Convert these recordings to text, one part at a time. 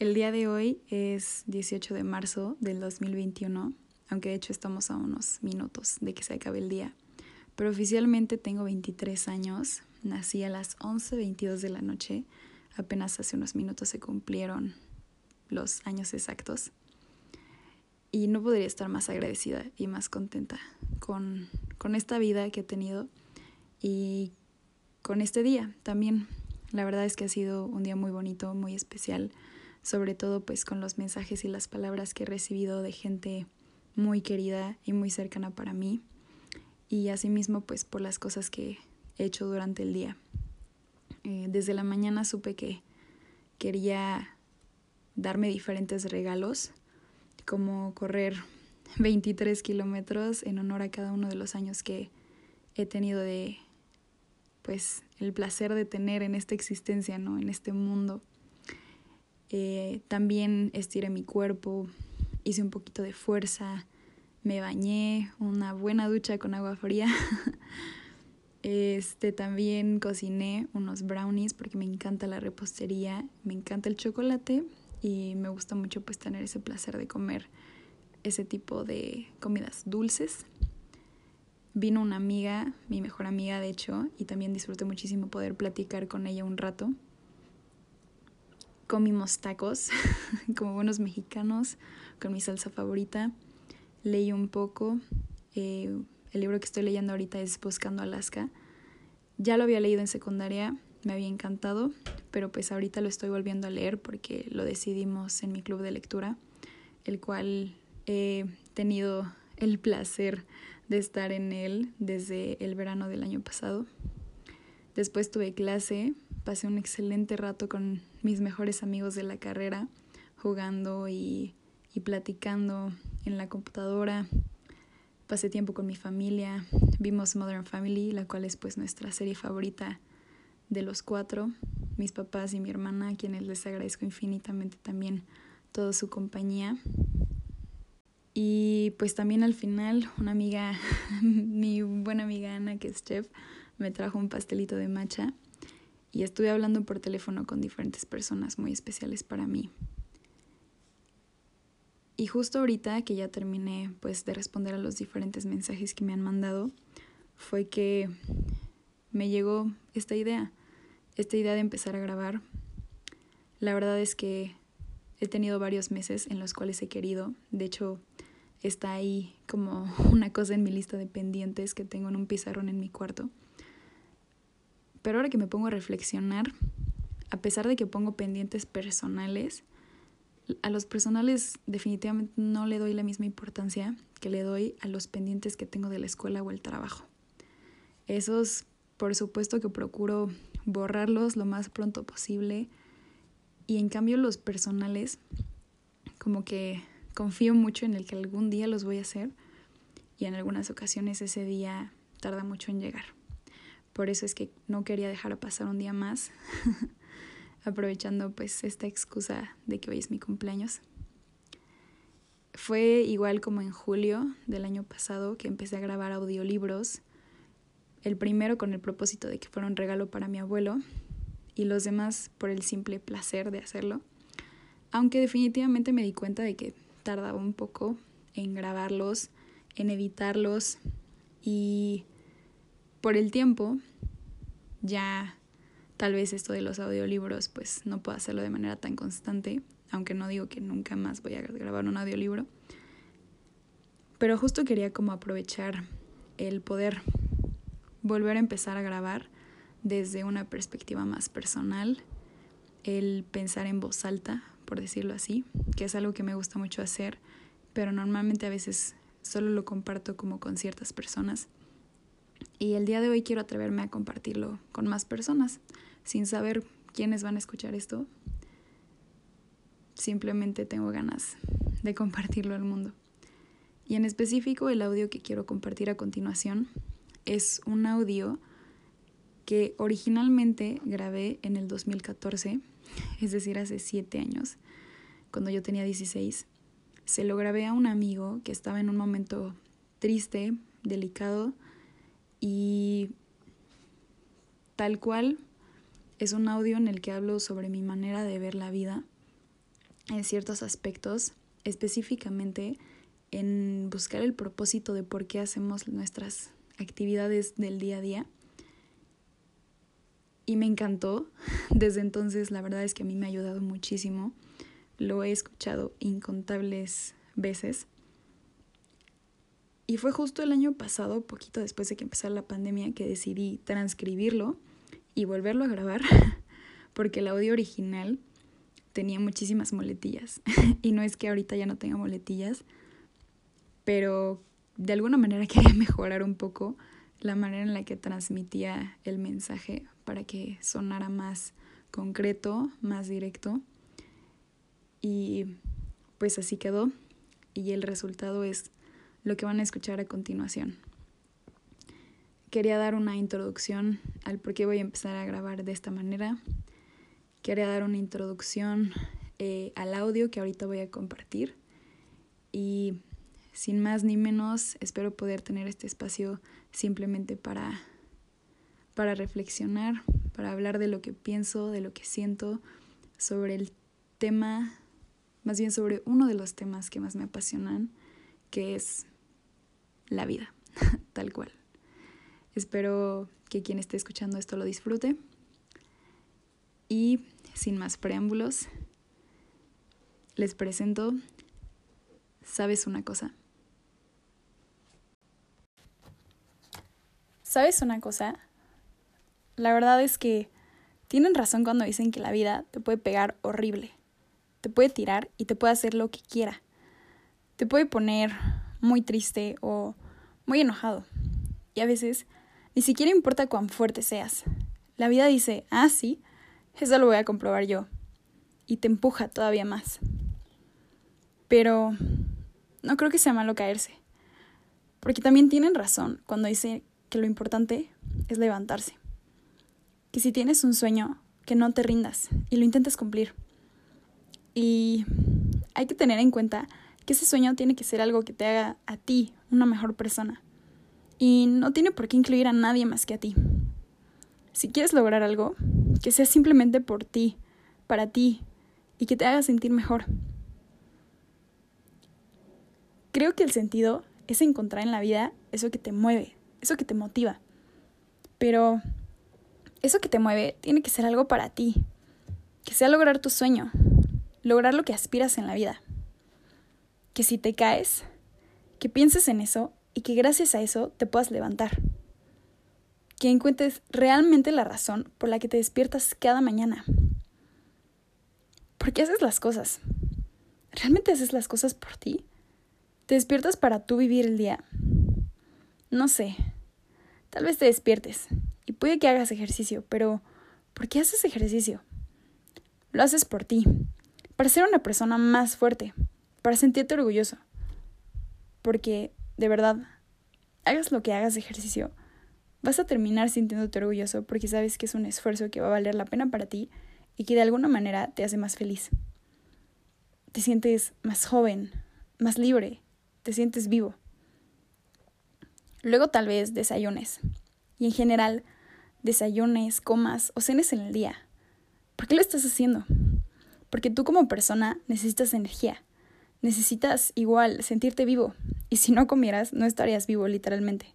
El día de hoy es 18 de marzo del 2021, aunque de hecho estamos a unos minutos de que se acabe el día. Pero oficialmente tengo 23 años, nací a las 11.22 de la noche, apenas hace unos minutos se cumplieron los años exactos. Y no podría estar más agradecida y más contenta con, con esta vida que he tenido y con este día también. La verdad es que ha sido un día muy bonito, muy especial sobre todo pues con los mensajes y las palabras que he recibido de gente muy querida y muy cercana para mí y asimismo pues por las cosas que he hecho durante el día. Eh, desde la mañana supe que quería darme diferentes regalos, como correr 23 kilómetros en honor a cada uno de los años que he tenido de pues el placer de tener en esta existencia, ¿no? En este mundo. Eh, también estiré mi cuerpo, hice un poquito de fuerza, me bañé, una buena ducha con agua fría. este también cociné unos brownies porque me encanta la repostería, me encanta el chocolate y me gusta mucho pues tener ese placer de comer ese tipo de comidas dulces. Vino una amiga, mi mejor amiga de hecho, y también disfruté muchísimo poder platicar con ella un rato comimos tacos como buenos mexicanos con mi salsa favorita. Leí un poco. Eh, el libro que estoy leyendo ahorita es Buscando Alaska. Ya lo había leído en secundaria, me había encantado, pero pues ahorita lo estoy volviendo a leer porque lo decidimos en mi club de lectura, el cual he tenido el placer de estar en él desde el verano del año pasado. Después tuve clase, pasé un excelente rato con mis mejores amigos de la carrera, jugando y, y platicando en la computadora. Pasé tiempo con mi familia, vimos Modern Family, la cual es pues nuestra serie favorita de los cuatro, mis papás y mi hermana, a quienes les agradezco infinitamente también toda su compañía. Y pues también al final una amiga, mi buena amiga Ana, que es chef, me trajo un pastelito de matcha y estuve hablando por teléfono con diferentes personas muy especiales para mí. Y justo ahorita que ya terminé pues de responder a los diferentes mensajes que me han mandado, fue que me llegó esta idea, esta idea de empezar a grabar. La verdad es que he tenido varios meses en los cuales he querido, de hecho está ahí como una cosa en mi lista de pendientes que tengo en un pizarrón en mi cuarto pero ahora que me pongo a reflexionar, a pesar de que pongo pendientes personales, a los personales definitivamente no le doy la misma importancia que le doy a los pendientes que tengo de la escuela o el trabajo. Esos, por supuesto que procuro borrarlos lo más pronto posible y en cambio los personales, como que confío mucho en el que algún día los voy a hacer y en algunas ocasiones ese día tarda mucho en llegar. Por eso es que no quería dejar pasar un día más, aprovechando pues esta excusa de que hoy es mi cumpleaños. Fue igual como en julio del año pasado que empecé a grabar audiolibros, el primero con el propósito de que fuera un regalo para mi abuelo y los demás por el simple placer de hacerlo, aunque definitivamente me di cuenta de que tardaba un poco en grabarlos, en editarlos y por el tiempo, ya tal vez esto de los audiolibros pues no puedo hacerlo de manera tan constante, aunque no digo que nunca más voy a grabar un audiolibro. Pero justo quería como aprovechar el poder volver a empezar a grabar desde una perspectiva más personal, el pensar en voz alta, por decirlo así, que es algo que me gusta mucho hacer, pero normalmente a veces solo lo comparto como con ciertas personas y el día de hoy quiero atreverme a compartirlo con más personas, sin saber quiénes van a escuchar esto. Simplemente tengo ganas de compartirlo al mundo. Y en específico el audio que quiero compartir a continuación es un audio que originalmente grabé en el 2014, es decir, hace siete años, cuando yo tenía 16. Se lo grabé a un amigo que estaba en un momento triste, delicado, y tal cual es un audio en el que hablo sobre mi manera de ver la vida, en ciertos aspectos, específicamente en buscar el propósito de por qué hacemos nuestras actividades del día a día. Y me encantó. Desde entonces la verdad es que a mí me ha ayudado muchísimo. Lo he escuchado incontables veces. Y fue justo el año pasado, poquito después de que empezara la pandemia, que decidí transcribirlo y volverlo a grabar, porque el audio original tenía muchísimas moletillas. y no es que ahorita ya no tenga moletillas, pero de alguna manera quería mejorar un poco la manera en la que transmitía el mensaje para que sonara más concreto, más directo. Y pues así quedó. Y el resultado es lo que van a escuchar a continuación. Quería dar una introducción al por qué voy a empezar a grabar de esta manera. Quería dar una introducción eh, al audio que ahorita voy a compartir. Y sin más ni menos, espero poder tener este espacio simplemente para, para reflexionar, para hablar de lo que pienso, de lo que siento, sobre el tema, más bien sobre uno de los temas que más me apasionan, que es la vida, tal cual. Espero que quien esté escuchando esto lo disfrute. Y sin más preámbulos, les presento, ¿sabes una cosa? ¿Sabes una cosa? La verdad es que tienen razón cuando dicen que la vida te puede pegar horrible. Te puede tirar y te puede hacer lo que quiera. Te puede poner muy triste o muy enojado. Y a veces ni siquiera importa cuán fuerte seas. La vida dice, ah, sí, eso lo voy a comprobar yo. Y te empuja todavía más. Pero no creo que sea malo caerse. Porque también tienen razón cuando dicen que lo importante es levantarse. Que si tienes un sueño, que no te rindas y lo intentes cumplir. Y hay que tener en cuenta que ese sueño tiene que ser algo que te haga a ti una mejor persona. Y no tiene por qué incluir a nadie más que a ti. Si quieres lograr algo, que sea simplemente por ti, para ti, y que te haga sentir mejor. Creo que el sentido es encontrar en la vida eso que te mueve, eso que te motiva. Pero eso que te mueve tiene que ser algo para ti, que sea lograr tu sueño, lograr lo que aspiras en la vida. Que si te caes, que pienses en eso y que gracias a eso te puedas levantar. Que encuentres realmente la razón por la que te despiertas cada mañana. ¿Por qué haces las cosas? ¿Realmente haces las cosas por ti? ¿Te despiertas para tú vivir el día? No sé. Tal vez te despiertes y puede que hagas ejercicio, pero ¿por qué haces ejercicio? Lo haces por ti, para ser una persona más fuerte, para sentirte orgulloso. Porque, de verdad, hagas lo que hagas de ejercicio, vas a terminar sintiéndote orgulloso porque sabes que es un esfuerzo que va a valer la pena para ti y que de alguna manera te hace más feliz. Te sientes más joven, más libre, te sientes vivo. Luego tal vez desayunes. Y en general, desayunes, comas o cenes en el día. ¿Por qué lo estás haciendo? Porque tú como persona necesitas energía. Necesitas igual sentirte vivo. Y si no comieras, no estarías vivo literalmente.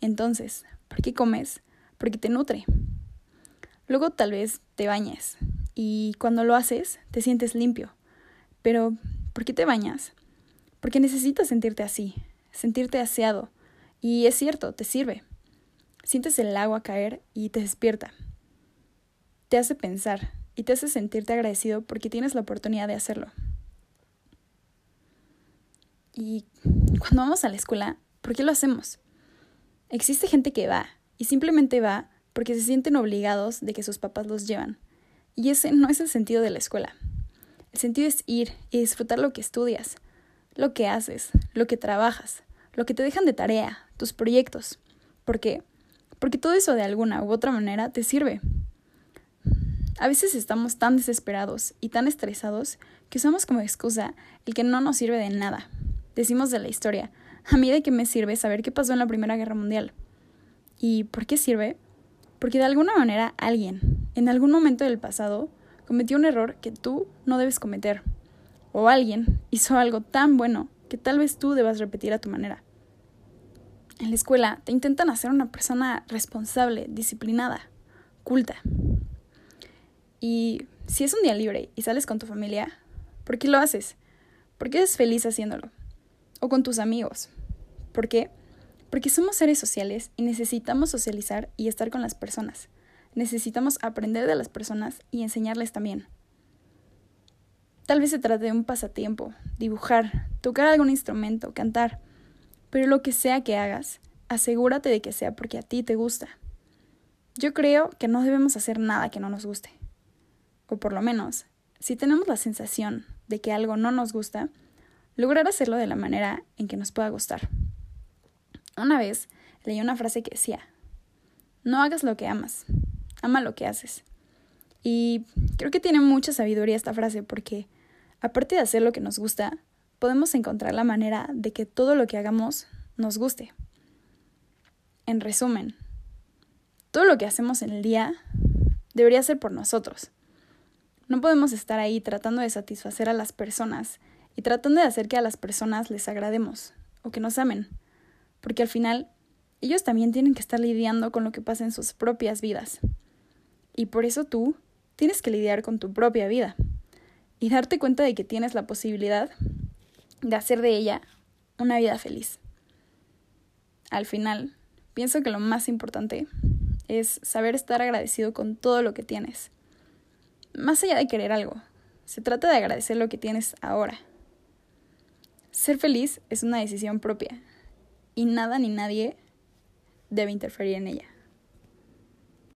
Entonces, ¿por qué comes? Porque te nutre. Luego tal vez te bañes. Y cuando lo haces, te sientes limpio. Pero, ¿por qué te bañas? Porque necesitas sentirte así, sentirte aseado, y es cierto, te sirve. Sientes el agua caer y te despierta. Te hace pensar y te hace sentirte agradecido porque tienes la oportunidad de hacerlo. Y cuando vamos a la escuela, ¿por qué lo hacemos? Existe gente que va y simplemente va porque se sienten obligados de que sus papás los llevan. Y ese no es el sentido de la escuela. El sentido es ir y disfrutar lo que estudias, lo que haces, lo que trabajas, lo que te dejan de tarea, tus proyectos. ¿Por qué? Porque todo eso de alguna u otra manera te sirve. A veces estamos tan desesperados y tan estresados que usamos como excusa el que no nos sirve de nada. Decimos de la historia, a mí de qué me sirve saber qué pasó en la Primera Guerra Mundial. ¿Y por qué sirve? Porque de alguna manera alguien, en algún momento del pasado, cometió un error que tú no debes cometer. o alguien hizo algo tan bueno que tal vez tú debas repetir a tu manera. En la escuela te intentan hacer una persona responsable, disciplinada, culta. Y si es un día libre y sales con tu familia, ¿por qué lo haces? ¿Por qué eres feliz haciéndolo? O con tus amigos. ¿Por qué? Porque somos seres sociales y necesitamos socializar y estar con las personas. Necesitamos aprender de las personas y enseñarles también. Tal vez se trate de un pasatiempo, dibujar, tocar algún instrumento, cantar, pero lo que sea que hagas, asegúrate de que sea porque a ti te gusta. Yo creo que no debemos hacer nada que no nos guste. O por lo menos, si tenemos la sensación de que algo no nos gusta, lograr hacerlo de la manera en que nos pueda gustar. Una vez leí una frase que decía, no hagas lo que amas, ama lo que haces. Y creo que tiene mucha sabiduría esta frase porque, aparte de hacer lo que nos gusta, podemos encontrar la manera de que todo lo que hagamos nos guste. En resumen, todo lo que hacemos en el día debería ser por nosotros. No podemos estar ahí tratando de satisfacer a las personas y tratando de hacer que a las personas les agrademos o que nos amen, porque al final ellos también tienen que estar lidiando con lo que pasa en sus propias vidas. Y por eso tú tienes que lidiar con tu propia vida y darte cuenta de que tienes la posibilidad de hacer de ella una vida feliz. Al final, pienso que lo más importante es saber estar agradecido con todo lo que tienes más allá de querer algo, se trata de agradecer lo que tienes ahora. Ser feliz es una decisión propia y nada ni nadie debe interferir en ella.